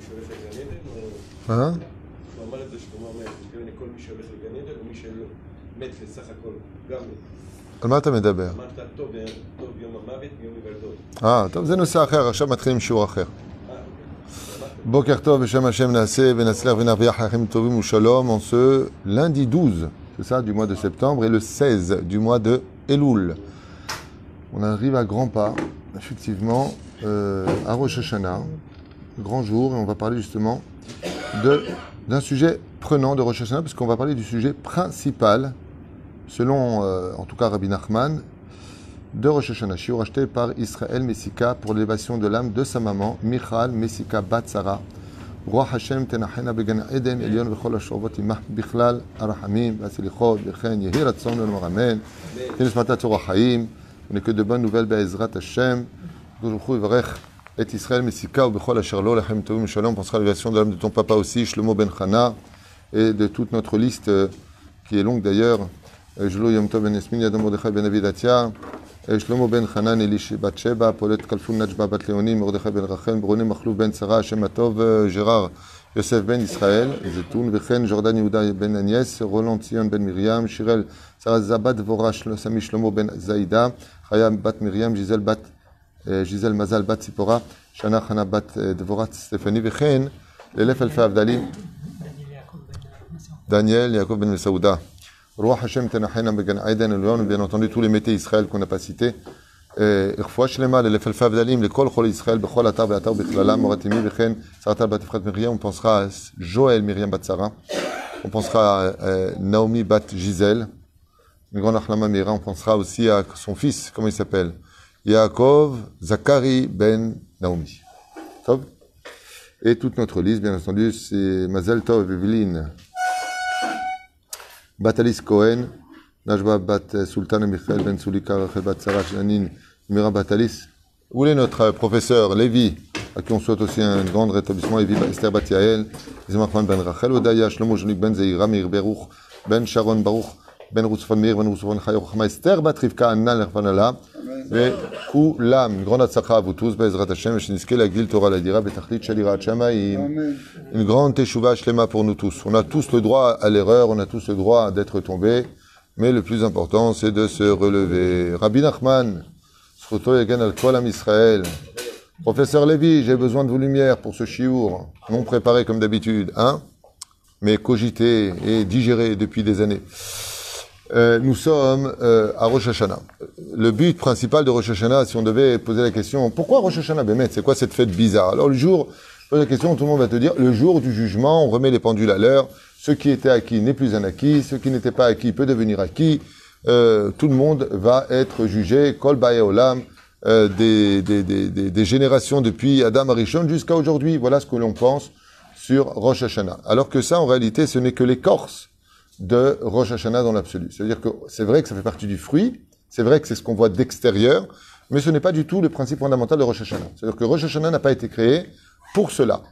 מי שהולך לגן עדן, או... Hein הוא אמר את זה שלמה המלך, הוא מתכוון לכל מי שהולך לגן עדן, או מי שמת בסך הכל, גם על מה אתה מדבר? אמרת טוב טוב יום המוות מיום היוולדות. אה, טוב, זה נושא אחר, עכשיו מתחילים שיעור אחר. אה, אוקיי. Boker Tov, Beshem Hashem Naaseh, Benatzler, Venarviach, Hachim Tovim ou Shalom, en ce lundi 12, c'est ça, du mois de septembre, et le 16 du mois de Elul. On arrive à grands pas, effectivement, euh, à Rosh Hashanah, grand jour, et on va parler justement d'un sujet prenant de Rosh Hashanah, puisqu'on va parler du sujet principal, selon, euh, en tout cas, Rabbi Nachman, de Rosh Hashanah, shiur acheté par Israël Messika pour l'élévation de l'âme de sa maman, Michal Messika Bat Sarah. Roi Hashem tenachena began Eden, Elion v'chol hashorvot imah bichlal, arahamim, v'asilichot, v'chen, yehi ratzon l'olam amen, tenus matat Torah chaim, on n'est que de bonnes nouvelles be'ezrat Hashem, Goujoukhu yvarech et Israël, Messika, Obechol, Asherlo, Lachem, Tovim, Shalom. On pensera à l'élévation de l'âme de ton papa aussi, Shlomo Ben Chana, et de toute notre liste euh, qui est longue d'ailleurs. Euh, Jlo Yom Tov Ben Esmin, Yadam Mordechai Ben Avidatia, euh, Shlomo Ben Chanan, Elish Bat Sheba, Paulette Kalfoun, Najba Bat Léonie, Mordechai Ben Rachem, Broné Machlou Ben Sarah, Hashem Atov, Gérard, Yosef Ben Israël, Zetoun, Vechen, Jordan Yehuda Ben Agnès, Roland Sion Ben Myriam, Shirel, Sarah Zabat, Vorash, Sami Shlomo Ben Zaïda, Chaya Bat Myriam, Gisèle Bat בת, אה, גיזל מזל בת ציפורה, שנה חנה בת אה, דבורה סטפני וכן, לאלף אלפי הבדלים, Daniel, Yaakov ben Saouda. Roi Hashem Tenachena Began Aiden Elion, bien entendu tous les métiers Israël qu'on n'a pas cités. Irfoua Shlema, les Lefel Favdalim, les Kol Chol Israël, Bechol Atar Beatar Bechlala, Moratimi Bechen, Saratal Batifrat Miriam, on pensera à Joël Miriam Batsara, on pensera à euh, Naomi Bat Gisèle, une grande Achlama Yaakov Zakari ben Naomi. Top. Et toute notre liste, bien entendu, c'est Mazel Tov Evelyn, Batalis Cohen, Najwa Bat Sultan Michael Ben Soulika Rachel Bat Sarah Janin, Mira Batalis. Où est notre euh, professeur Lévi, à qui on souhaite aussi un grand rétablissement, Lévi ben, Esther Bat Yael, Zimachman Ben Rachel Odaya, Shlomo Jonik Ben Zeira, Mir Beruch, Ben Sharon Baruch, Ben Roussfan Mir, Ben Roussfan Chayor, Esther Bat Rivka, Anna Lerfanala, une grande atzacha à pour nous tous. On a tous le droit à l'erreur, on a tous le droit d'être tombé, mais le plus important, c'est de se relever. Rabbi Nachman, al Israël. Professeur Lévy, j'ai besoin de vos lumières pour ce chiour, non préparé comme d'habitude, hein, mais cogité et digéré depuis des années. Euh, nous sommes euh, à Rosh Hashanah. Le but principal de Rosh Hashanah, si on devait poser la question, pourquoi Rosh Hashanah Bémet? C'est quoi cette fête bizarre? Alors le jour, pose la question, tout le monde va te dire, le jour du jugement, on remet les pendules à l'heure, ce qui était acquis n'est plus un acquis, ce qui n'était pas acquis peut devenir acquis, Euh, tout le monde va être jugé, Kol Olam, euh, des, des, des, des, des générations depuis Adam Arishon jusqu'à aujourd'hui. Voilà ce que l'on pense sur Rosh Hashanah. Alors que ça, en réalité, ce n'est que l'écorce de Rosh Hashanah dans l'absolu. C'est-à-dire que c'est vrai que ça fait partie du fruit, c'est vrai que c'est ce qu'on voit d'extérieur, mais ce n'est pas du tout le principe fondamental de Rosh Hashanah. C'est-à-dire que Rosh Hashanah n'a pas été créé pour cela.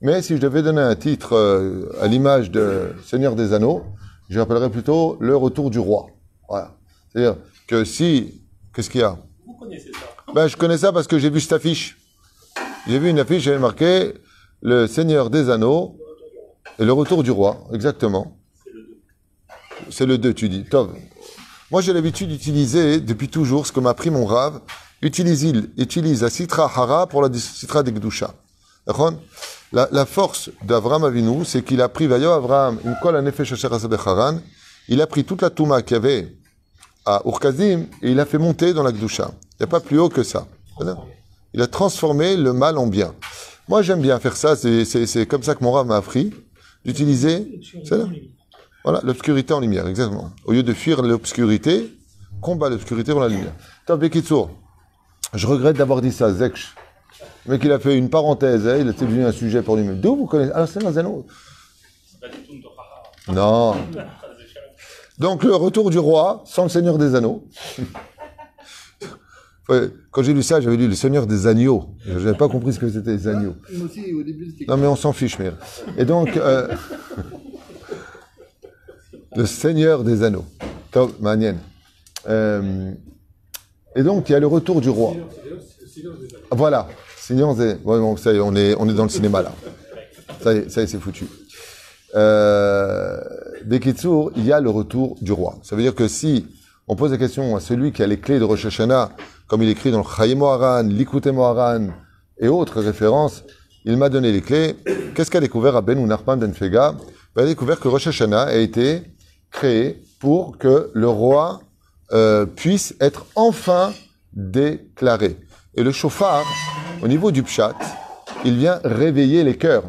Mais si je devais donner un titre euh, à l'image de Seigneur des Anneaux, je rappellerais plutôt le retour du roi. Voilà. C'est-à-dire que si... Qu'est-ce qu'il y a? Vous connaissez ça? Ben, je connais ça parce que j'ai vu cette affiche. J'ai vu une affiche, j'avais marqué Le Seigneur des Anneaux et le retour du roi. Exactement. C'est le 2, tu dis. Tov. Moi, j'ai l'habitude d'utiliser, depuis toujours, ce que m'a appris mon rave, utilise, il utilise la Sitra Hara pour la Sitra de Gdusha. La, la force d'Avram Avinu, c'est qu'il a pris, Vayo Avram, une asa becharan, il a pris toute la Touma qu'il y avait à Urkazim et il a fait monter dans la Gdusha. Il n'y a pas plus haut que ça. Il a transformé le mal en bien. Moi, j'aime bien faire ça. C'est- comme ça que mon rave m'a appris d'utiliser c'est. Voilà, l'obscurité en lumière, exactement. Au lieu de fuir l'obscurité, combat l'obscurité dans la lumière. Top Bekitsour, je regrette d'avoir dit ça, Zekch. Le mec, il a fait une parenthèse, hein, il est devenu un sujet pour lui-même. D'où vous connaissez? Alors, c'est dans un autre. Non. Donc, le retour du roi, sans le Seigneur des Anneaux. Quand j'ai lu ça, j'avais lu le Seigneur des Agneaux. Je n'avais pas compris ce que c'était les agneaux. Non, mais on s'en fiche, mais. Et donc, euh, le Seigneur des Anneaux. Top, Manienne. Euh, et donc, il y a le retour du roi. Voilà. Seigneur des. Bon, ça y est, on est, on est dans le cinéma là. Ça y est, ça y est, c'est foutu. Euh, Bekitsour, il y a le retour du roi. Ça veut dire que si on pose la question à celui qui a les clés de Rosh Hashanah, comme il écrit dans le Chaim Moharan, Likute et autres références, il m'a donné les clés. Qu'est-ce qu'a découvert Aben ou Narpan Ben Fega? Il a découvert que Rosh Hashanah a été créé pour que le roi euh, puisse être enfin déclaré. Et le chauffard, au niveau du pshat, il vient réveiller les cœurs,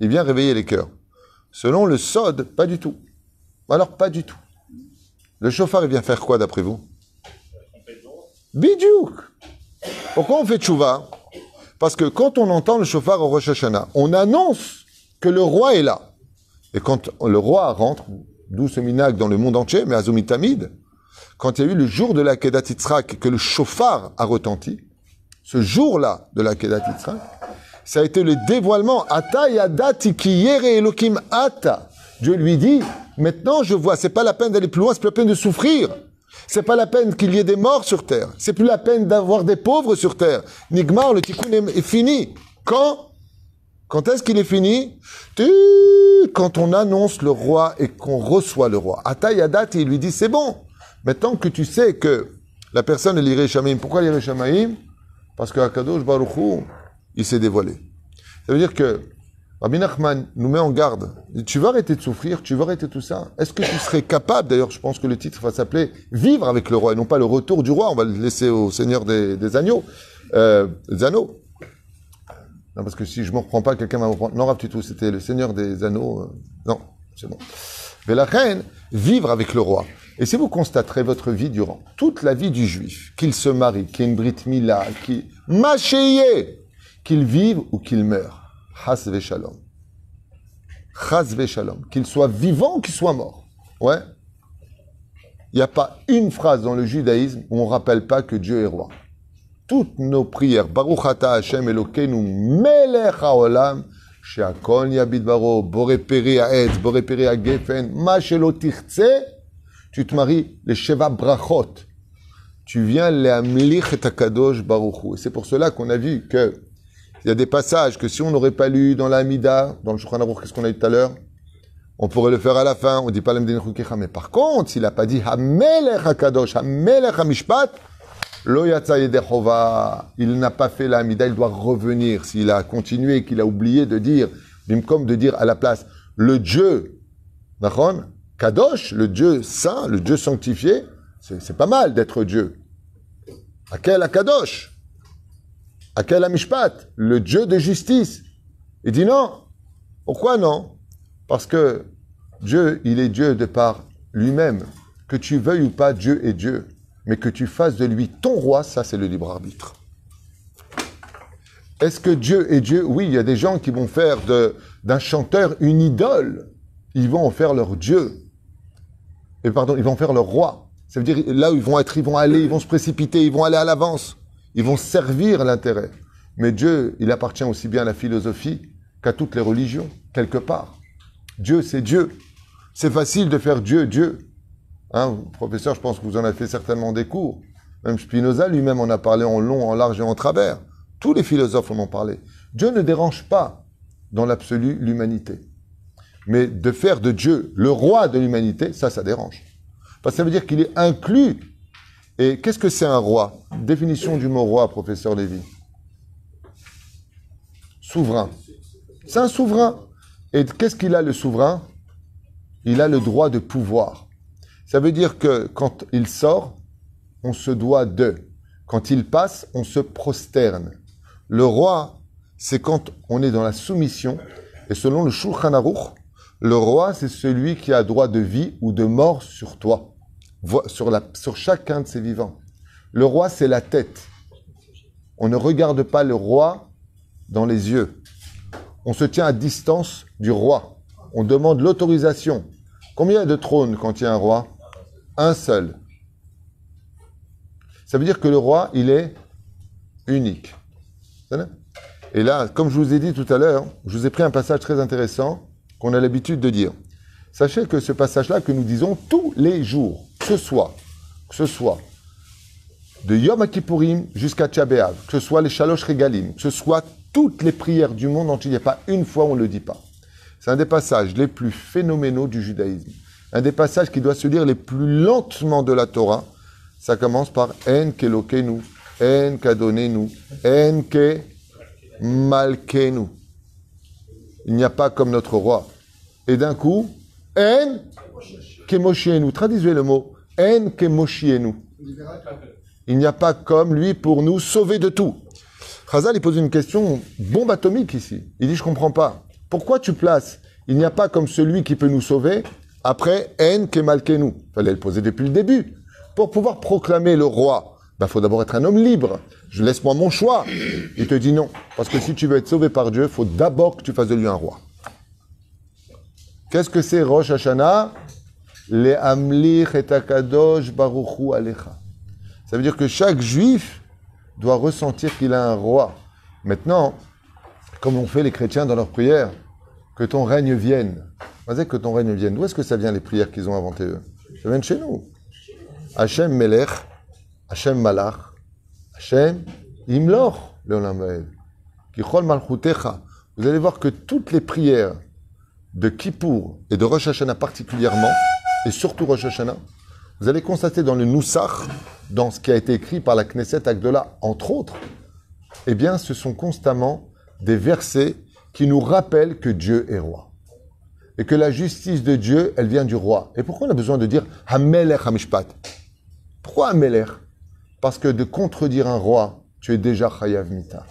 Il vient réveiller les cœurs. Selon le sod, pas du tout. Alors, pas du tout. Le chauffard, il vient faire quoi d'après vous? Bidjouk Pourquoi on fait tchouva? Parce que quand on entend le chauffard au Rosh Hashanah, on annonce que le roi est là. Et quand le roi rentre, d'où ce dans le monde entier, mais à Zomitamid, quand il y a eu le jour de la Kedat que le chauffard a retenti, ce jour-là de la Kedat ça a été le dévoilement. Ata yadati ki elokim ata. Dieu lui dit, maintenant je vois, c'est pas la peine d'aller plus loin, c'est plus la peine de souffrir. C'est pas la peine qu'il y ait des morts sur terre. C'est plus la peine d'avoir des pauvres sur terre. Nigmar, le tikkun est fini. Quand Quand est-ce qu'il est fini Quand on annonce le roi et qu'on reçoit le roi. Ata yadati, il lui dit, c'est bon. Maintenant que tu sais que la personne est l'iré. Pourquoi l'iré Parce que Akadosh Baruch Hu, il s'est dévoilé. Ça veut dire que Rabbi Nachman nous met en garde. Tu vas arrêter de souffrir, tu vas arrêter tout ça. Est-ce que tu serais capable, d'ailleurs, je pense que le titre va s'appeler Vivre avec le roi, et non pas le retour du roi. On va le laisser au Seigneur des, des agneaux, euh, des anneaux. Non, parce que si je ne me reprends pas, quelqu'un va me reprendre. Non, Rav tout, c'était le Seigneur des anneaux. euh, Non, c'est bon. Mais la reine, vivre avec le roi. Et si vous constaterez votre vie durant, toute la vie du juif, qu'il se marie, qu'il y ait mila, qu'il qu'il vive ou qu'il meure, has ve shalom. Has ve shalom. Qu'il soit vivant ou qu'il soit mort. Ouais? Il n'y a pas une phrase dans le judaïsme où on ne rappelle pas que Dieu est roi. Toutes nos prières, Baruch ata Hashem Elokeinu melech haolam, boré peri ha'etz, boré peri ha'gefen, ma shelo tirtse, tu te maries les Sheva Brachot. Tu viens les Amlich et Akadosh Baruch Hu. Et c'est pour cela qu'on a vu que il y a des passages que si on n'aurait pas lu dans la Mida, dans le Shulchan qu'est-ce qu'on a eu tout à l'heure? On pourrait le faire à la fin. On dit pas l'Amdin. Mais par contre, s'il n'a pas dit Hamelech Akadosh, Hamelech Hamishpat, il n'a pas fait la il doit revenir. S'il a continué, qu'il a oublié de dire, comme de dire à la place, le Dieu, Kadosh, le Dieu saint, le Dieu sanctifié, c'est pas mal d'être Dieu. À quel Kadosh? À quel Amishpat? Le Dieu de justice. Il dit non. Pourquoi non? Parce que Dieu, il est Dieu de par lui-même. Que tu veuilles ou pas, Dieu est Dieu. Mais que tu fasses de lui ton roi, ça c'est le libre arbitre. Est-ce que Dieu est Dieu? Oui, il y a des gens qui vont faire d'un chanteur une idole. Ils vont en faire leur Dieu. Et pardon, ils vont faire leur roi. Ça veut dire là où ils vont être, ils vont aller, ils vont se précipiter, ils vont aller à l'avance. Ils vont servir l'intérêt. Mais Dieu, il appartient aussi bien à la philosophie qu'à toutes les religions, quelque part. Dieu, c'est Dieu. C'est facile de faire Dieu, Dieu. Hein, professeur, je pense que vous en avez fait certainement des cours. Même Spinoza lui-même en a parlé en long, en large et en travers. Tous les philosophes en ont parlé. Dieu ne dérange pas, dans l'absolu, l'humanité. Mais de faire de Dieu le roi de l'humanité, ça, ça dérange. Parce que ça veut dire qu'il est inclus. Et qu'est-ce que c'est un roi? Définition du mot roi, professeur Lévy. Souverain. C'est un souverain. Et qu'est-ce qu'il a le souverain? Il a le droit de pouvoir. Ça veut dire que quand il sort, on se doit de. Quand il passe, on se prosterne. Le roi, c'est quand on est dans la soumission. Et selon le Shulchan Aruch, le roi, c'est celui qui a droit de vie ou de mort sur toi, sur, chacun de ses vivants. Le roi, c'est la tête. On ne regarde pas le roi dans les yeux. On se tient à distance du roi. On demande l'autorisation. Combien de trônes quand il y a un roi? Un seul. Ça veut dire que le roi, il est unique. Et là, comme je vous ai dit tout à l'heure, je vous ai pris un passage très intéressant qu'on a l'habitude de dire. Sachez que ce passage-là que nous disons tous les jours, que ce soit, que ce soit de Yom Kippourim jusqu'à Tchabéav, que ce soit les Shalosh Regalim, que ce soit toutes les prières du monde entier. Il n'y a pas une fois on ne le dit pas. C'est un des passages les plus phénoménaux du judaïsme. Un des passages qui doit se lire les plus lentement de la Torah. Ça commence par En kelokenu, En kadonenu, En ke malkenu. Il n'y a pas comme notre roi. Et d'un coup, En kemoshienu. Traduisez le mot. En kemoshienu. Il n'y a pas comme lui pour nous sauver de tout. Khazal, il pose une question bombe atomique ici. Il dit, je comprends pas. Pourquoi tu places? Il n'y a pas comme celui qui peut nous sauver après En Kemalkenu. Fallait le poser depuis le début. Pour pouvoir proclamer le roi, il ben, faut d'abord être un homme libre. Je laisse moi mon choix. Il te dit non. Parce que si tu veux être sauvé par Dieu, il faut d'abord que tu fasses de lui un roi. Qu'est-ce que c'est Rosh Hashanah? Le Amlich et Akadosh Baruchu Alecha. Ça veut dire que chaque juif doit ressentir qu'il a un roi. Maintenant, comme on fait les chrétiens dans leurs prières, que ton règne vienne. Que ton règne vienne. D'où est-ce que ça vient les prières qu'ils ont inventées eux Ça vient de chez nous. Hachem Melech, Hachem Malach, Hachem Imlor, Leolam Kichol Malchutecha. Vous allez voir que toutes les prières de Kippour et de Rosh Hashanah particulièrement, et surtout Rosh Hashanah, vous allez constater dans le Noussach, dans ce qui a été écrit par la Knesset Agdola, entre autres, eh bien, ce sont constamment des versets qui nous rappellent que Dieu est roi. Et que la justice de Dieu, elle vient du roi. Et pourquoi on a besoin de dire Hamelech Hamishpat? Pourquoi Hamelech? Parce que de contredire un roi, tu es déjà Chayav Mita.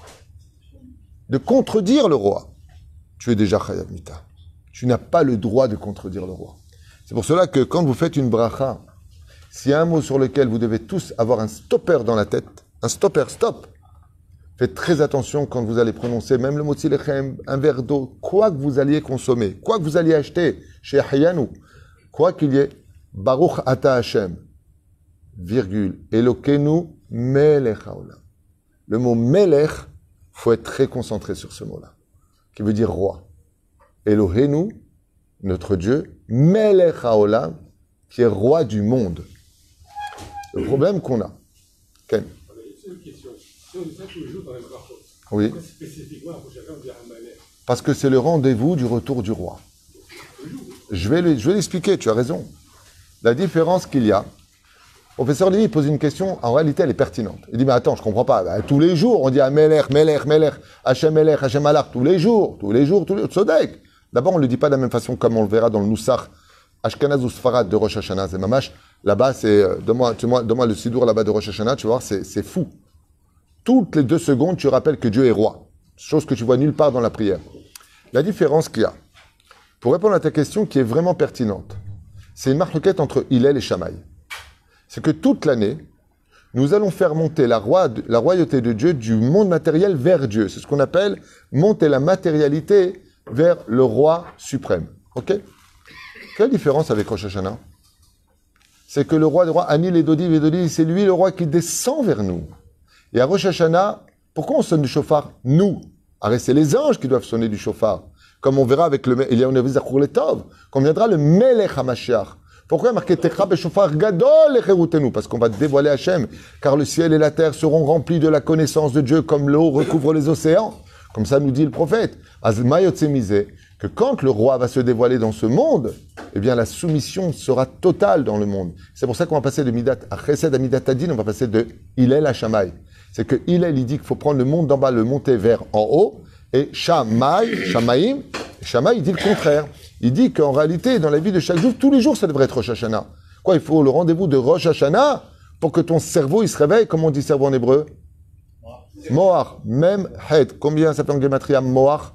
De contredire le roi, tu es déjà Chayav Mita. Tu n'as pas le droit de contredire le roi. C'est pour cela que quand vous faites une bracha, s'il y a un mot sur lequel vous devez tous avoir un stopper dans la tête, un stopper, stop, faites très attention quand vous allez prononcer même le mot lechem, un verre d'eau, quoi que vous alliez consommer, quoi que vous alliez acheter chez Hayanu, quoi qu'il y ait, Baruch Ata Hashem, virgule, Elokenu Melech Haolam. Le mot Melech, faut être très concentré sur ce mot-là, qui veut dire roi. Elohenu, notre Dieu, Melech Haolam, qui est roi du monde. Le problème qu'on a. Ken Hamalek Parce que c'est le rendez-vous du retour du roi. Je vais, le- l'expliquer, tu as raison. La différence qu'il y a. Professeur Lévy pose une question, en réalité elle est pertinente. Il dit, mais attends, je comprends pas. Bah, tous les jours, on dit Amelech, Melech, Melech, Hachem Melech, Hachem Alach, tous les jours, tous les jours, tous les jours. D'abord, on ne le dit pas de la même façon comme on le verra dans le Noussach, Ashkenaz ou Sfarad de Rosh Hashanah, c'est Mamash. Là-bas, c'est, euh, donne-moi, vois, donne-moi le Sidour là-bas de Rosh Hashanah, tu vas voir, c'est, c'est fou. Toutes les deux secondes, tu rappelles que Dieu est roi. Chose que tu vois nulle part dans la prière. La différence qu'il y a, pour répondre à ta question qui est vraiment pertinente, c'est une marquette entre Hillel et Shamaï. C'est que toute l'année, nous allons faire monter la, royauté de Dieu du monde matériel vers Dieu. C'est ce qu'on appelle monter la matérialité vers le roi suprême. Ok? Quelle différence avec Rosh Hashanah? C'est que le roi des rois, Anil et Dodi, c'est lui le roi qui descend vers nous. Et à Rosh Hashanah, pourquoi on sonne du chauffard Nous. Arrête, c'est les anges qui doivent sonner du chauffard. Comme on verra avec le, a une Zachour Letov, quand viendra le Melech HaMashiach. Pourquoi marqué Tekra Beshofar Gadol Echerutenu Parce qu'on va dévoiler Hachem, car le ciel et la terre seront remplis de la connaissance de Dieu comme l'eau recouvre les océans. Comme ça nous dit le prophète. Azma Yotzemize, que quand le roi va se dévoiler dans ce monde, eh bien la soumission sera totale dans le monde. C'est pour ça qu'on va passer de Midat à Chesed à Midat Adin, on va passer de Hillel à Shamaï. C'est que Hillel, il dit qu'il faut prendre le monde d'en bas, le monter vers en haut, et Shamaï, Shamaïm, Shamaï, il dit le contraire. Il dit qu'en réalité, dans la vie de chaque jour, tous les jours, ça devrait être Rosh Hashanah. Quoi, il faut le rendez-vous de Rosh Hashanah pour que ton cerveau, il se réveille. Comment on dit cerveau en hébreu? Moach, même het. Combien ça fait en gematria Moach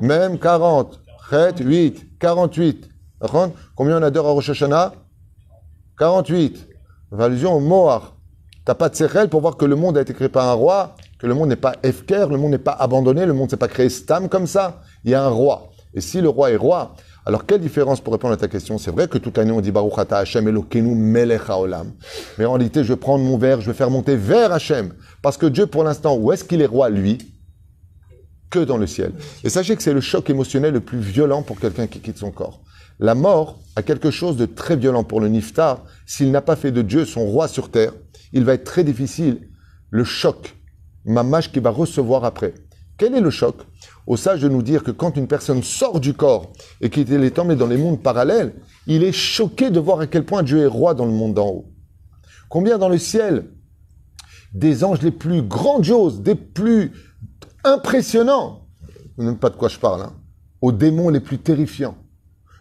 Même 40. Het, 8. 48. D'accord Combien on a d'heures à Rosh Hashanah? 48. Allusion au Moach. T'as pas de sérel pour voir que le monde a été créé par un roi, que le monde n'est pas efker, le monde n'est pas abandonné, le monde s'est pas créé stam comme ça. Il y a un roi. Et si le roi est roi, alors quelle différence pour répondre à ta question? C'est vrai que toute l'année on dit Baruch Ata Hashem Elokeinu Melech Haolam. Mais en réalité, je vais prendre mon verre, je vais faire monter vers Hashem. Parce que Dieu, pour l'instant, où est-ce qu'il est roi, lui? Que dans le ciel. Et sachez que c'est le choc émotionnel le plus violent pour quelqu'un qui quitte son corps. La mort a quelque chose de très violent pour le niftar. S'il n'a pas fait de Dieu son roi sur terre, il va être très difficile. Le choc mamash qui va recevoir après. Quel est le choc? Au sage de nous dire que quand une personne sort du corps et qu'il est emmené dans les mondes parallèles, il est choqué de voir à quel point Dieu est roi dans le monde d'en haut. Combien dans le ciel des anges les plus grandioses, des plus impressionnants, vous n'aimez pas de quoi je parle, hein, aux démons les plus terrifiants,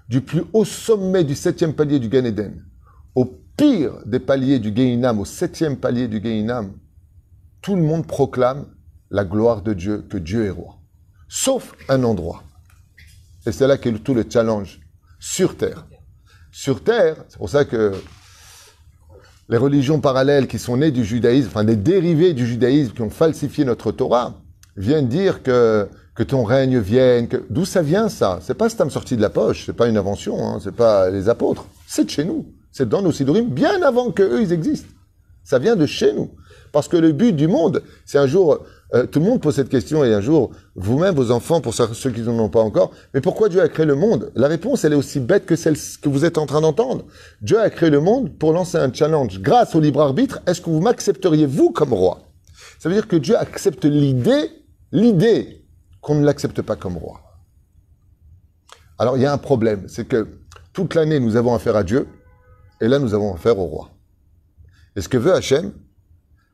du plus haut sommet du septième palier du Gan Eden, pire des paliers du Gehinam, au septième palier du Gehinam, tout le monde proclame la gloire de Dieu, que Dieu est roi. Sauf un endroit. Et c'est là qu'est tout le challenge. Sur terre. Sur terre, c'est pour ça que les religions parallèles qui sont nées du judaïsme, enfin des dérivés du judaïsme qui ont falsifié notre Torah, viennent dire que, que ton règne vienne. D'où ça vient ça? C'est pas Stam sorti de la poche, c'est pas une invention, hein, c'est pas les apôtres. C'est de chez nous. C'est dans nos sidorim bien avant que eux ils existent. Ça vient de chez nous. Parce que le but du monde, c'est un jour, euh, tout le monde pose cette question et un jour, vous-même, vos enfants, pour ceux qui n'en ont pas encore, mais pourquoi Dieu a créé le monde? La réponse, elle est aussi bête que celle que vous êtes en train d'entendre. Dieu a créé le monde pour lancer un challenge. Grâce au libre arbitre, est-ce que vous m'accepteriez, vous, comme roi? Ça veut dire que Dieu accepte l'idée, l'idée qu'on ne l'accepte pas comme roi. Alors, il y a un problème, c'est que toute l'année, nous avons affaire à Dieu, et là, nous avons affaire au roi. Et ce que veut Hachem,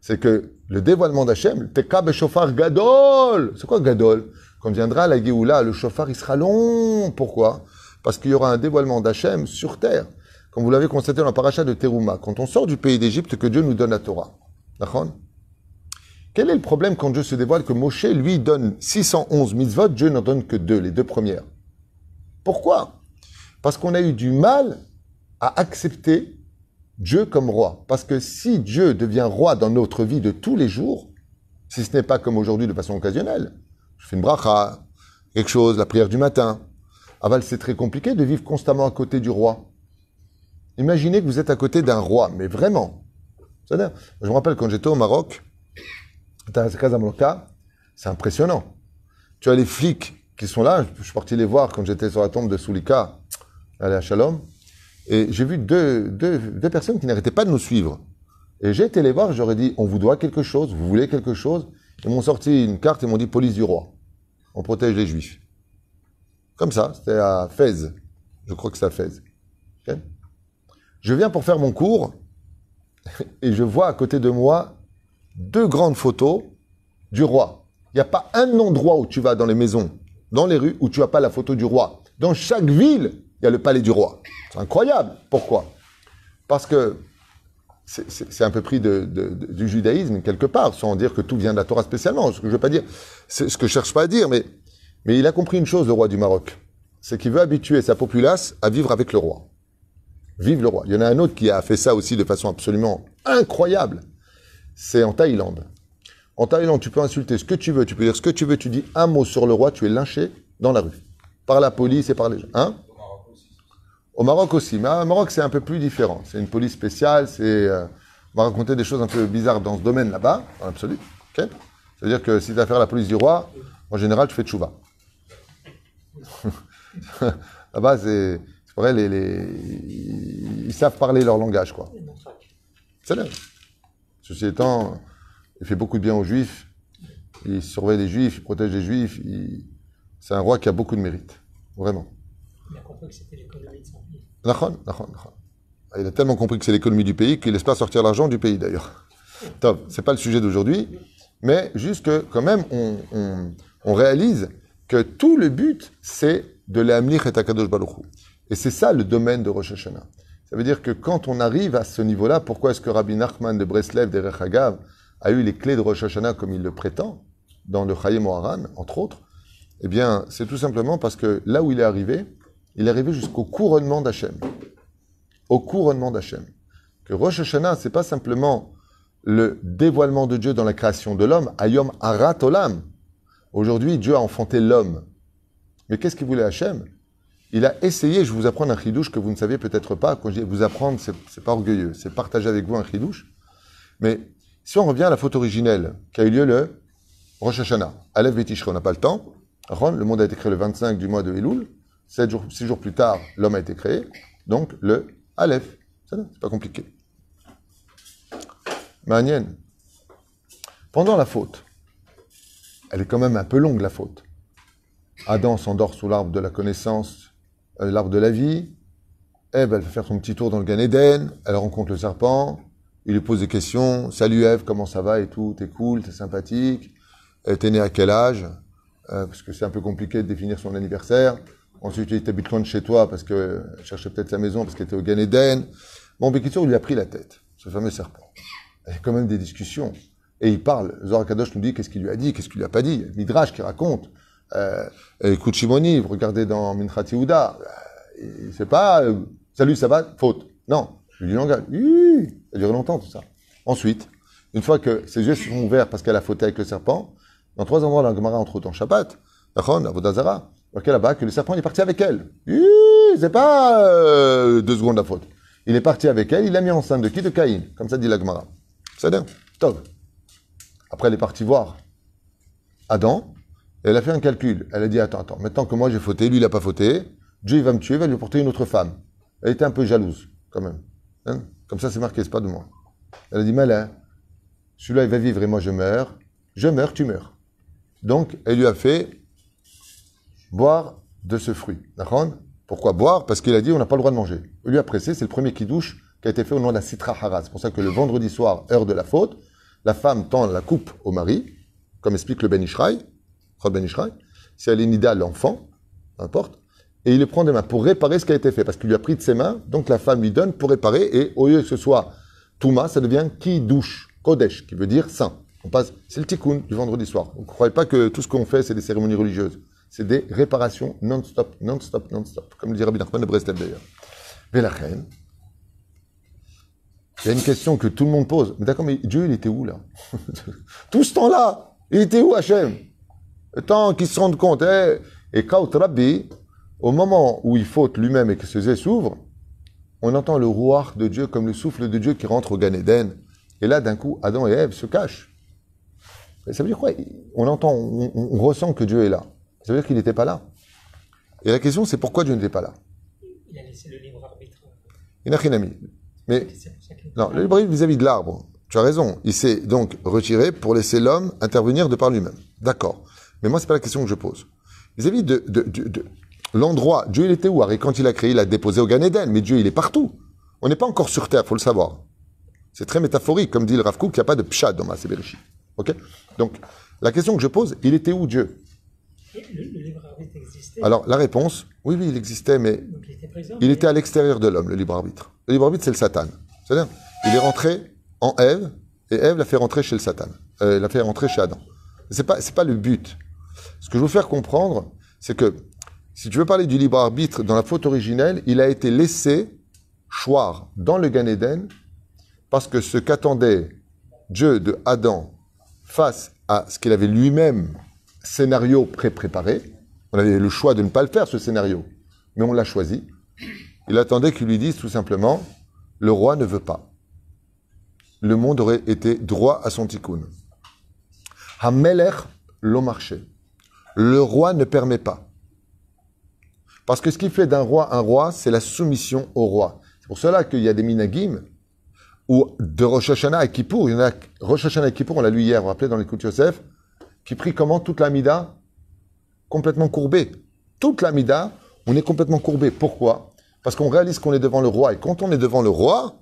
c'est que le dévoilement d'Hachem, Teka shofar gadol. C'est quoi gadol? Quand viendra la Géoula, le chauffard, il sera long. Pourquoi? Parce qu'il y aura un dévoilement d'Hachem sur terre. Comme vous l'avez constaté dans la paracha de Teruma, quand on sort du pays d'Égypte, que Dieu nous donne la Torah. D'accord? Quel est le problème quand Dieu se dévoile que Moshe, lui, donne 611 mitzvot, Dieu n'en donne que deux, les deux premières? Pourquoi? Parce qu'on a eu du mal à accepter Dieu comme roi. Parce que si Dieu devient roi dans notre vie de tous les jours, si ce n'est pas comme aujourd'hui de façon occasionnelle, je fais une bracha, quelque chose, la prière du matin. Aval, c'est très compliqué de vivre constamment à côté du roi. Imaginez que vous êtes à côté d'un roi, mais vraiment. Je me rappelle quand j'étais au Maroc, c'est impressionnant. Tu as les flics qui sont là, je suis parti les voir quand j'étais sur la tombe de Soulika, aller à Shalom. Et j'ai vu deux, deux, deux personnes qui n'arrêtaient pas de nous suivre. Et j'ai été les voir, j'aurais dit, on vous doit quelque chose, vous voulez quelque chose. Ils m'ont sorti une carte et m'ont dit, police du roi. On protège les juifs. Comme ça, c'était à Fès. Je crois que c'est à Fès. Je viens pour faire mon cours et je vois à côté de moi deux grandes photos du roi. Il n'y a pas un endroit où tu vas dans les maisons, dans les rues, où tu n'as pas la photo du roi. Dans chaque ville, il y a le palais du roi. C'est incroyable. Pourquoi? Parce que c'est un peu pris du judaïsme quelque part, sans dire que tout vient de la Torah spécialement. Ce que je veux pas dire, c'est ce que je cherche pas à dire, mais, mais il a compris une chose, le roi du Maroc. C'est qu'il veut habituer sa populace à vivre avec le roi. Vive le roi. Il y en a un autre qui a fait ça aussi de façon absolument incroyable. C'est en Thaïlande. En Thaïlande, tu peux insulter ce que tu veux, tu peux dire ce que tu veux, tu dis un mot sur le roi, tu es lynché dans la rue. Par la police et par les gens. Hein? Au Maroc aussi, mais au Maroc c'est un peu plus différent. C'est une police spéciale, c'est, euh, on va raconter des choses un peu bizarres dans ce domaine là-bas, en absolu. C'est-à-dire que si tu as affaire à la police du roi, en général tu fais tchouva. là-bas c'est, vrai, ils savent parler leur langage quoi. C'est là. Ceci étant, il fait beaucoup de bien aux juifs, il surveille les juifs, il protège les juifs, c'est un roi qui a beaucoup de mérite, vraiment. Il a compris que c'était l'économie de son. Il a tellement compris que c'est l'économie du pays qu'il laisse pas sortir l'argent du pays d'ailleurs. Top, c'est pas le sujet d'aujourd'hui, mais juste que quand même on, réalise que tout le but c'est de l'amlich et akadosh baruch Et c'est ça le domaine de Rosh Hashanah. Ça veut dire que quand on arrive à ce niveau-là, pourquoi est-ce que Rabbi Nachman de Breslev, des Hagav, a eu les clés de Rosh Hashanah comme il le prétend, dans le Chayim Oharan, entre autres? Eh bien, c'est tout simplement parce que là où il est arrivé, il est arrivé jusqu'au couronnement d'Hachem. Au couronnement d'Hachem. Que Rosh Hashanah, c'est pas simplement le dévoilement de Dieu dans la création de l'homme, Ayom Arat Olam. Aujourd'hui, Dieu a enfanté l'homme. Mais qu'est-ce qu'il voulait Hachem? Il a essayé, je vous apprendre un chidouche que vous ne saviez peut-être pas. Quand je dis vous apprendre, c'est pas orgueilleux, c'est partager avec vous un chidouche. Mais si on revient à la faute originelle qui a eu lieu le Rosh Hashanah, Aleph Betishre, on n'a pas le temps. Le monde a été créé le 25 du mois de Elul. Six jours plus tard, l'homme a été créé. Donc, le Aleph. C'est pas compliqué. Manienne. Pendant la faute, elle est quand même un peu longue, la faute. Adam s'endort sous l'arbre de la connaissance, euh, l'arbre de la vie. Ève, elle va faire son petit tour dans le Gan Eden. Elle rencontre le serpent. Il lui pose des questions. Salut Ève, comment ça va et tout? T'es cool, t'es sympathique? Euh, T'es né à quel âge? Euh, Parce que c'est un peu compliqué de définir son anniversaire. Ensuite, il habite loin de chez toi parce que elle cherchait peut-être sa maison parce qu'elle était au Gan Eden. Bon, Bekitsour, il lui a pris la tête, ce fameux serpent. Il y a quand même des discussions. Et il parle. Zohar Kadosh nous dit qu'est-ce qu'il lui a dit, qu'est-ce qu'il lui a pas dit. Midrash qui raconte. Euh, écoute Shimoni, vous regardez dans Minchrat Yehuda, euh, c'est pas euh, salut, ça va, faute. Non, je lui langage. Ça a duré longtemps tout ça. Ensuite, une fois que ses yeux se sont ouverts parce qu'elle a fauté avec le serpent, dans trois endroits la Gemara, entre autres en Shabbat, Nachon, Avodazara, marqué là-bas que le serpent est parti avec elle. C'est pas euh, deux secondes la faute. Il est parti avec elle, il l'a mis enceinte de qui De Caïn, comme ça dit la Gemara. C'est bien, Tov. Après, elle est partie voir Adam, elle a fait un calcul. Elle a dit, attends, attends, maintenant que moi j'ai fauté, lui il n'a pas fauté, Dieu il va me tuer, il va lui porter une autre femme. Elle était un peu jalouse, quand même. Hein? Comme ça c'est marqué, c'est pas de moi. Elle a dit, malin, celui-là il va vivre et moi je meurs. Je meurs, tu meurs. Donc, elle lui a fait boire de ce fruit. Pourquoi boire? Parce qu'il a dit, on n'a pas le droit de manger. Lui a pressé, c'est le premier douche qui a été fait au nom de la Sitra Hara. C'est pour ça que le vendredi soir, heure de la faute, la femme tend la coupe au mari, comme explique le Ben Ishraï, Ben si elle est nida, l'enfant, n'importe, et il le prend des mains pour réparer ce qui a été fait, parce qu'il lui a pris de ses mains, donc la femme lui donne pour réparer, et au lieu que ce soit Touma, ça devient qui douche, Kodesh, qui veut dire saint. On passe, c'est le tikkun du vendredi soir. Donc, ne croyez pas que tout ce qu'on fait, c'est des cérémonies religieuses? C'est des réparations non-stop, non-stop, non-stop. Comme le dit Rabbi Nachman de Breslev d'ailleurs. Velachen. Il y a une question que tout le monde pose. Mais d'accord, mais Dieu, il était où là? Tout ce temps-là, il était où Hachem? Le temps qu'il se rende compte. eh et Kaut Rabbi, au moment où il faute lui-même et que ses yeux s'ouvrent, on entend le rouar de Dieu comme le souffle de Dieu qui rentre au Gan Eden. Et là, d'un coup, Adam et Ève se cachent. Ça veut dire quoi? On entend, on ressent que Dieu est là. Ça veut dire qu'il n'était pas là. Et la question, c'est pourquoi Dieu n'était pas là? Il a laissé le libre arbitre. Il n'a rien mis. Mais non, le libre arbitre vis-à-vis de l'arbre, tu as raison. Il s'est donc retiré pour laisser l'homme intervenir de par lui-même. D'accord. Mais moi, c'est pas la question que je pose. Vis-à-vis de, de, de, de l'endroit, Dieu, il était où? Et quand il a créé, il a déposé au Gan Eden. Mais Dieu, il est partout. On n'est pas encore sur terre, faut le savoir. C'est très métaphorique, comme dit le Rav Kook, qu'il n'y a pas de pshad dans ma. Ok? Donc, la question que je pose, il était où Dieu? Le, le libre arbitre existait? Alors, la réponse, oui, oui, il existait, mais donc il était présent. il mais- était à l'extérieur de l'homme, le libre arbitre. Le libre arbitre, c'est le Satan. C'est-à-dire, il est rentré en Ève, et Ève l'a fait rentrer chez le Satan. Euh, l'a fait rentrer chez Adam. Pas, c'est pas le but. Ce que je veux faire comprendre, c'est que, si tu veux parler du libre arbitre dans la faute originelle, il a été laissé choir dans le Gan Eden, parce que ce qu'attendait Dieu de Adam face à ce qu'il avait lui-même scénario pré-préparé, on avait le choix de ne pas le faire, ce scénario, mais on l'a choisi. Il attendait qu'il lui dise tout simplement le roi ne veut pas. Le monde aurait été droit à son tikkun. Hameler l'ont marché. Le roi ne permet pas. Parce que ce qui fait d'un roi un roi, c'est la soumission au roi. C'est pour cela qu'il y a des minagim où de Rosh Hashanah à Kippour, il y en a Rosh Hashanah à Kippour, on l'a lu hier, vous vous rappelez dans l'écoute Yosef, qui prie comment toute la mida complètement courbée. Toute la mida, on est complètement courbé. Pourquoi? Parce qu'on réalise qu'on est devant le roi. Et quand on est devant le roi,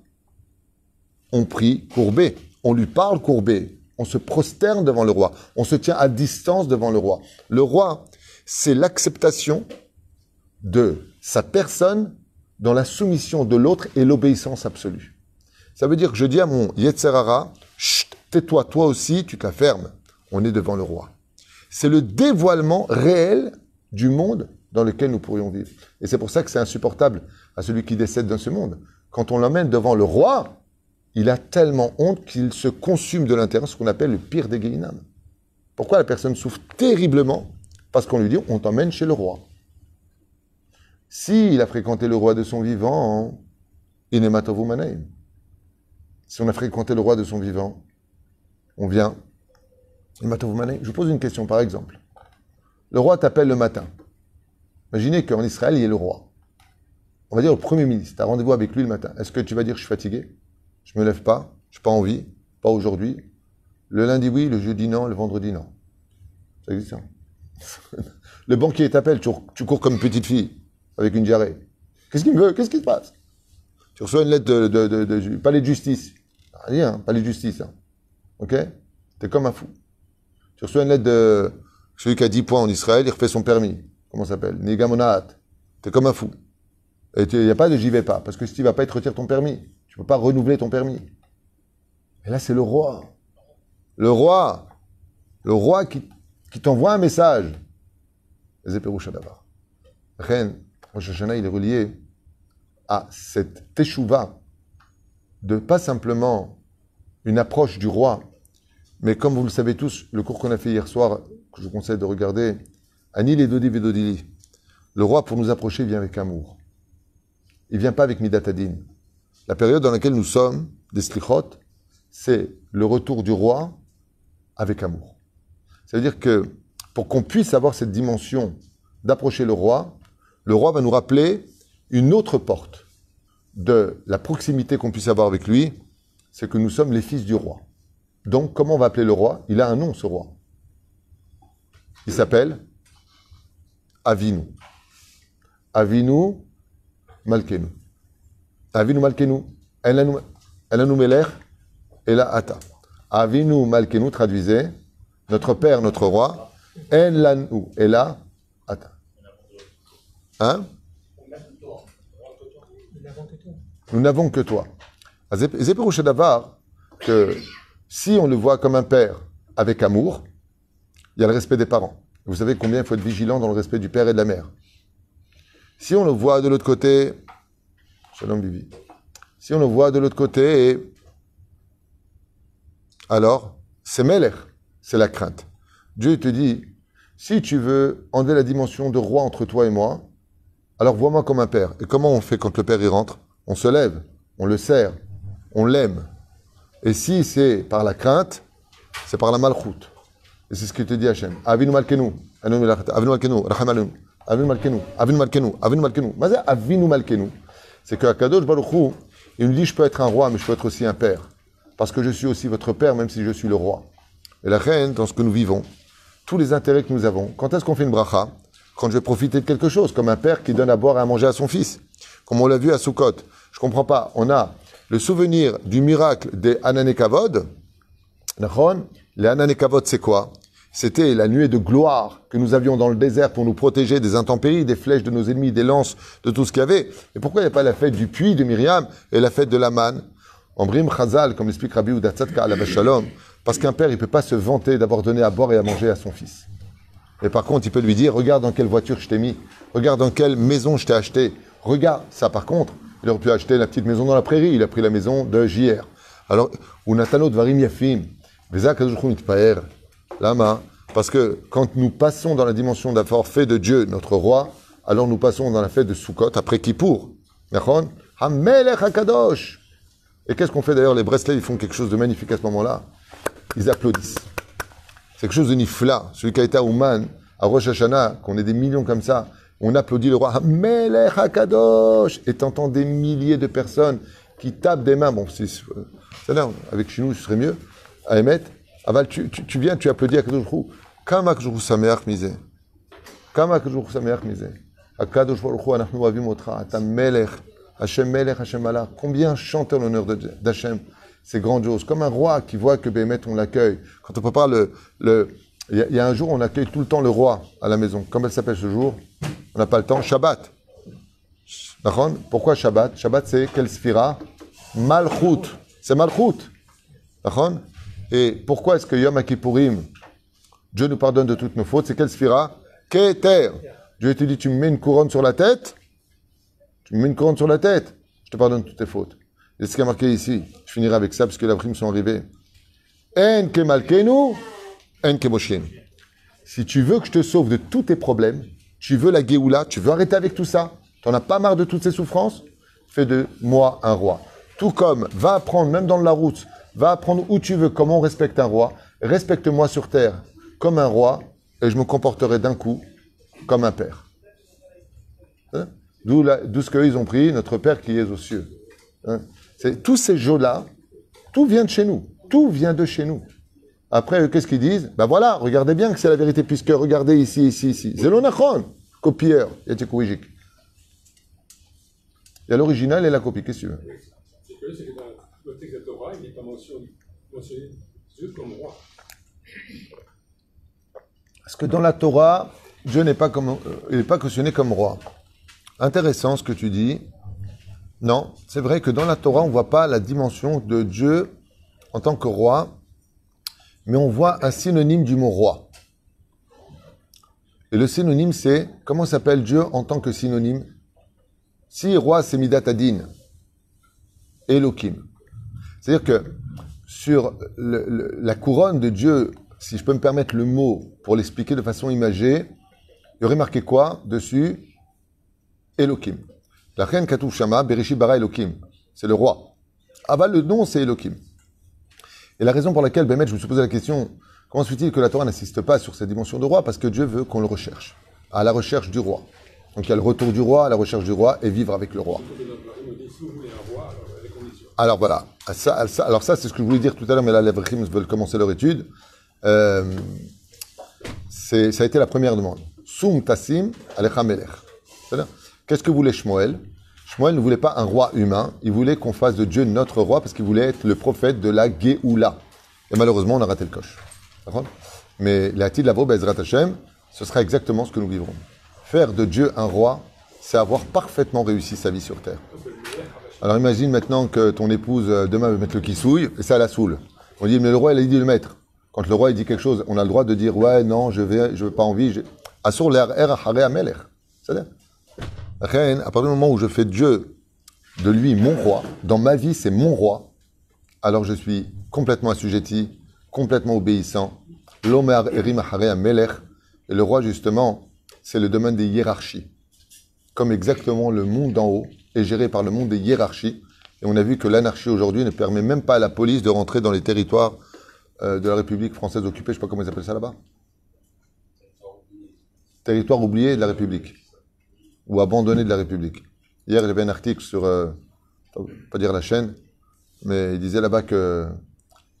on prie courbé. On lui parle courbé. On se prosterne devant le roi. On se tient à distance devant le roi. Le roi, c'est l'acceptation de sa personne dans la soumission de l'autre et l'obéissance absolue. Ça veut dire que je dis à mon Yetzerara, Chut, tais-toi, toi aussi, tu te. On est devant le roi. C'est le dévoilement réel du monde dans lequel nous pourrions vivre. Et c'est pour ça que c'est insupportable à celui qui décède dans ce monde. Quand on l'emmène devant le roi, il a tellement honte qu'il se consume de l'intérieur, ce qu'on appelle le pire des Guéhinam. Pourquoi la personne souffre terriblement Parce qu'on lui dit, on t'emmène chez le roi. S'il a fréquenté le roi de son vivant, Inematovu Manaim. Si on a fréquenté le roi de son vivant, on vient. Je vous pose une question, par exemple. Le roi t'appelle le matin. Imaginez qu'en Israël, il y ait le roi. On va dire le Premier ministre. Tu rendez-vous avec lui le matin. Est-ce que tu vas dire je suis fatigué? Je me lève pas Je n'ai pas envie Pas aujourd'hui Le lundi oui, le jeudi non, le vendredi non. Ça existe, hein. Le banquier t'appelle, tu, tu cours comme une petite fille, avec une diarrhée. Qu'est-ce qu'il veut? Qu'est-ce qui se passe? Tu reçois une lettre de, palais de justice. Rien, palais de justice. hein. Ok? T'es comme un fou. Tu reçois une lettre de celui qui a 10 points en Israël, il refait son permis. Comment ça s'appelle? Nigamonaat. T'es comme un fou. Et il n'y a pas de j'y vais pas. Parce que si tu vas pas, il te retire ton permis. Tu peux pas renouveler ton permis. Et là, c'est le roi. Le roi. Le roi qui, t'envoie un message. Zéperoucha d'abord. Ren, Rosh il est relié à cette teshuva de pas simplement une approche du roi, mais comme vous le savez tous, le cours qu'on a fait hier soir, que je vous conseille de regarder, Anil et Dodi Vedodili. Le roi, pour nous approcher, vient avec amour. Il vient pas avec Midatadin. La période dans laquelle nous sommes, des slichot, c'est le retour du roi avec amour. Ça veut dire que pour qu'on puisse avoir cette dimension d'approcher le roi, le roi va nous rappeler une autre porte de la proximité qu'on puisse avoir avec lui, c'est que nous sommes les fils du roi. Donc, comment on va appeler le roi? Il a un nom, ce roi. Il s'appelle Avinu. Avinu Malkenu. Avinu Malkenu. Elanu Elanu Melech Ela Ata. Avinu Malkenu, traduisez, notre père, notre roi, Elanu Ela Ata. Hein? Nous n'avons que toi. Nous n'avons que toi. Que si on le voit comme un père avec amour, il y a le respect des parents. Vous savez combien il faut être vigilant dans le respect du père et de la mère. Si on le voit de l'autre côté, Shalom Bibi. Si on le voit de l'autre côté, alors c'est Melech, c'est la crainte. Dieu te dit, si tu veux enlever la dimension de roi entre toi et moi, alors vois-moi comme un père. Et comment on fait quand le père y rentre? On se lève, on le serre, on l'aime. Et si c'est par la crainte, c'est par la malchoute. Et c'est ce que te dit Hachem. Avinu malkenu, avinu malkenu, racham alenu, avinu malkenu, avinu malkenu, avinu malkenu. Mais avinu malkenu, c'est que Akadosh Baruch Hu, il nous dit je peux être un roi, mais je peux être aussi un père. Parce que je suis aussi votre père, même si je suis le roi. Et la reine, dans ce que nous vivons, tous les intérêts que nous avons, quand est-ce qu'on fait une bracha? Quand je vais profiter de quelque chose, comme un père qui donne à boire et à manger à son fils. Comme on l'a vu à Sukkot. Je comprends pas. On a le souvenir du miracle des Ananekavod. Les Ananekavod, c'est quoi? C'était la nuée de gloire que nous avions dans le désert pour nous protéger des intempéries, des flèches de nos ennemis, des lances, de tout ce qu'il y avait. Et pourquoi il n'y a pas la fête du puits de Myriam et la fête de la manne? En Brim Chazal, comme l'explique Rabbi Udatzatka à la Shalom, parce qu'un père, il peut pas se vanter d'avoir donné à boire et à manger à son fils. Et par contre, il peut lui dire, regarde dans quelle voiture je t'ai mis, regarde dans quelle maison je t'ai acheté, regarde, ça par contre, il aurait pu acheter la petite maison dans la prairie, il a pris la maison de JR. Alors, ou Natano Dvarim Yafim, Lama, parce que quand nous passons dans la dimension d'avoir fait de Dieu notre roi, alors nous passons dans la fête de Sukkot, après Kippour. Nachon Hamelech. Et qu'est-ce qu'on fait d'ailleurs? Les Breslais, ils font quelque chose de magnifique à ce moment-là. Ils applaudissent. C'est quelque chose de nifla. Celui qui a été à Ouman, à Rosh Hashanah, qu'on ait des millions comme ça, on applaudit le roi Melech HaKadosh et t'entends des milliers de personnes qui tapent des mains. Bon, c'est, là, avec chez nous, ce serait mieux. À. Aval, tu, tu, viens, tu applaudis à Kadosh Baruch Hu. Kama Kadosh Baruch Hu sameach misé. Kama Kadosh Baruch Hu sameach misé. Akadosh Baruch Hu, anachnu avim otra. Ata Melech. Hashem Melech, Hashem Malach. Combien chantent en l'honneur d'Hachem C'est grandiose. Comme un roi qui voit que Bémet, on l'accueille. Quand on prépare le. le il y, a, un jour, on accueille tout le temps le roi à la maison. Comment elle s'appelle ce jour On n'a pas le temps. Shabbat. Pourquoi Shabbat? Shabbat, c'est quelle sphira? Malchut. C'est Malchut. Et pourquoi est-ce que Yom Kippourim, Dieu nous pardonne de toutes nos fautes C'est quelle sphira? Keter. Dieu te dit, tu me mets une couronne sur la tête Tu me mets une couronne sur la tête Je te pardonne toutes tes fautes. Et ce qui est marqué ici, je finirai avec ça parce que les primes sont arrivées. En ke malkenu, en ke moshenu. Si tu veux que je te sauve de tous tes problèmes, tu veux la Géoula, tu veux arrêter avec tout ça, tu n'en as pas marre de toutes ces souffrances, fais de moi un roi. Tout comme, va apprendre, même dans la route, va apprendre où tu veux, comment on respecte un roi, respecte-moi sur terre comme un roi, et je me comporterai d'un coup comme un père. Hein? D'où ce qu'ils ont pris, notre Père qui est aux cieux. Hein? C'est- tous ces jeux-là, tout vient de chez nous. Tout vient de chez nous. Après, qu'est-ce qu'ils disent? Ben voilà, regardez bien que c'est la vérité, puisque regardez ici, ici, ici. Zelonachon, copieur, Yatikouijik. Il y a l'original et la copie, qu'est-ce que tu veux? C'est que c'est que dans le texte de la Torah, il n'est pas mentionné, mentionné Dieu comme roi. Parce que dans la Torah, Dieu n'est pas, comme, euh, il pas cautionné comme roi. Intéressant ce que tu dis. Non, c'est vrai que dans la Torah, on ne voit pas la dimension de Dieu en tant que roi, mais on voit un synonyme du mot roi. Et le synonyme, c'est, comment s'appelle Dieu en tant que synonyme? Si roi, c'est Midat Adin, Elohim. C'est-à-dire que sur la couronne de Dieu, si je peux me permettre le mot pour l'expliquer de façon imagée, il y aurait marqué quoi dessus? Elohim. La reine Katouf Shama, Bereshit bara. C'est le roi. Aval, le nom, c'est Elohim. Et la raison pour laquelle, Bémet, je me suis posé la question, comment se fait-il que la Torah n'insiste pas sur cette dimension de roi? Parce que Dieu veut qu'on le recherche, à la recherche du roi. Donc il y a le retour du roi, à la recherche du roi, et vivre avec le roi. Alors il y a des conditions. Alors voilà, ça, alors ça c'est ce que je voulais dire tout à l'heure, mais là les Vrachim veulent commencer leur étude. Euh, ça a été la première demande. Soum tassim alecha melech. Qu'est-ce que voulait Shmuel? Shmuel ne voulait pas un roi humain, il voulait qu'on fasse de Dieu notre roi parce qu'il voulait être le prophète de la Géoula. Et malheureusement, on a raté le coche. Mais la Lavo Bezrat Hashem, ce sera exactement ce que nous vivrons. Faire de Dieu un roi, c'est avoir parfaitement réussi sa vie sur terre. Alors imagine maintenant que ton épouse euh, demain veut mettre le kissouille et ça la saoule. On dit mais le roi il a dit de le mettre. Quand le roi il dit quelque chose, on a le droit de dire ouais non je vais je veux pas envie. je- Assur l'air er. C'est-à-dire la à partir du moment où je fais Dieu de lui mon roi, dans ma vie c'est mon roi, alors je suis complètement assujetti, complètement obéissant. L'omer erim melech. Et le roi justement, c'est le domaine des hiérarchies comme exactement le monde d'en haut est géré par le monde des hiérarchies. Et on a vu que l'anarchie aujourd'hui ne permet même pas à la police de rentrer dans les territoires euh, de la République française occupée, je sais pas comment ils appellent ça là-bas. Territoire oublié de la République. Ou abandonné de la République. Hier, j'avais un article sur, euh, pas dire la chaîne, mais il disait là-bas que,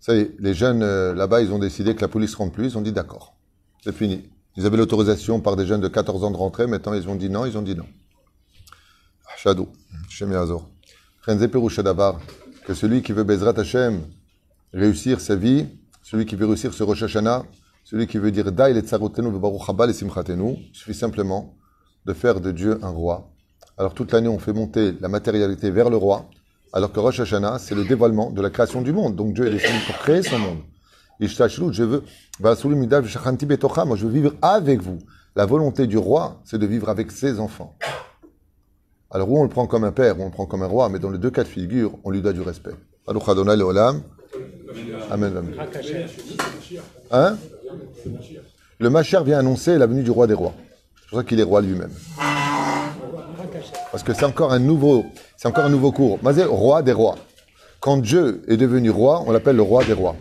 ça y les jeunes euh, là-bas, ils ont décidé que la police rentre plus, ils ont dit d'accord, c'est fini. Ils avaient l'autorisation par des jeunes de 14 ans de rentrer, maintenant ils ont dit non, ils ont dit non. Shadou, Shem Davar, que celui qui veut Bezrat Hashem réussir sa vie, celui qui veut réussir ce Rosh Hashanah, celui qui veut dire Daï le tsarotenu vebaruch haba le simchatenu, suffit simplement de faire de Dieu un roi. Alors toute l'année on fait monter la matérialité vers le roi, alors que Rosh Hashanah c'est le dévoilement de la création du monde. Donc Dieu est descendu pour créer son monde. Je veux, moi je veux vivre avec vous. La volonté du roi, c'est de vivre avec ses enfants. Alors, où on le prend comme un père, ou on le prend comme un roi, mais dans les deux cas de figure, on lui doit du respect. Amen. amen. Hein? Le Machar vient annoncer la venue du roi des rois pour ça qu'il est roi lui-même. Parce que c'est encore un nouveau, c'est encore un nouveau cours. Mazé, roi des rois. Quand Dieu est devenu roi, on l'appelle le roi des rois.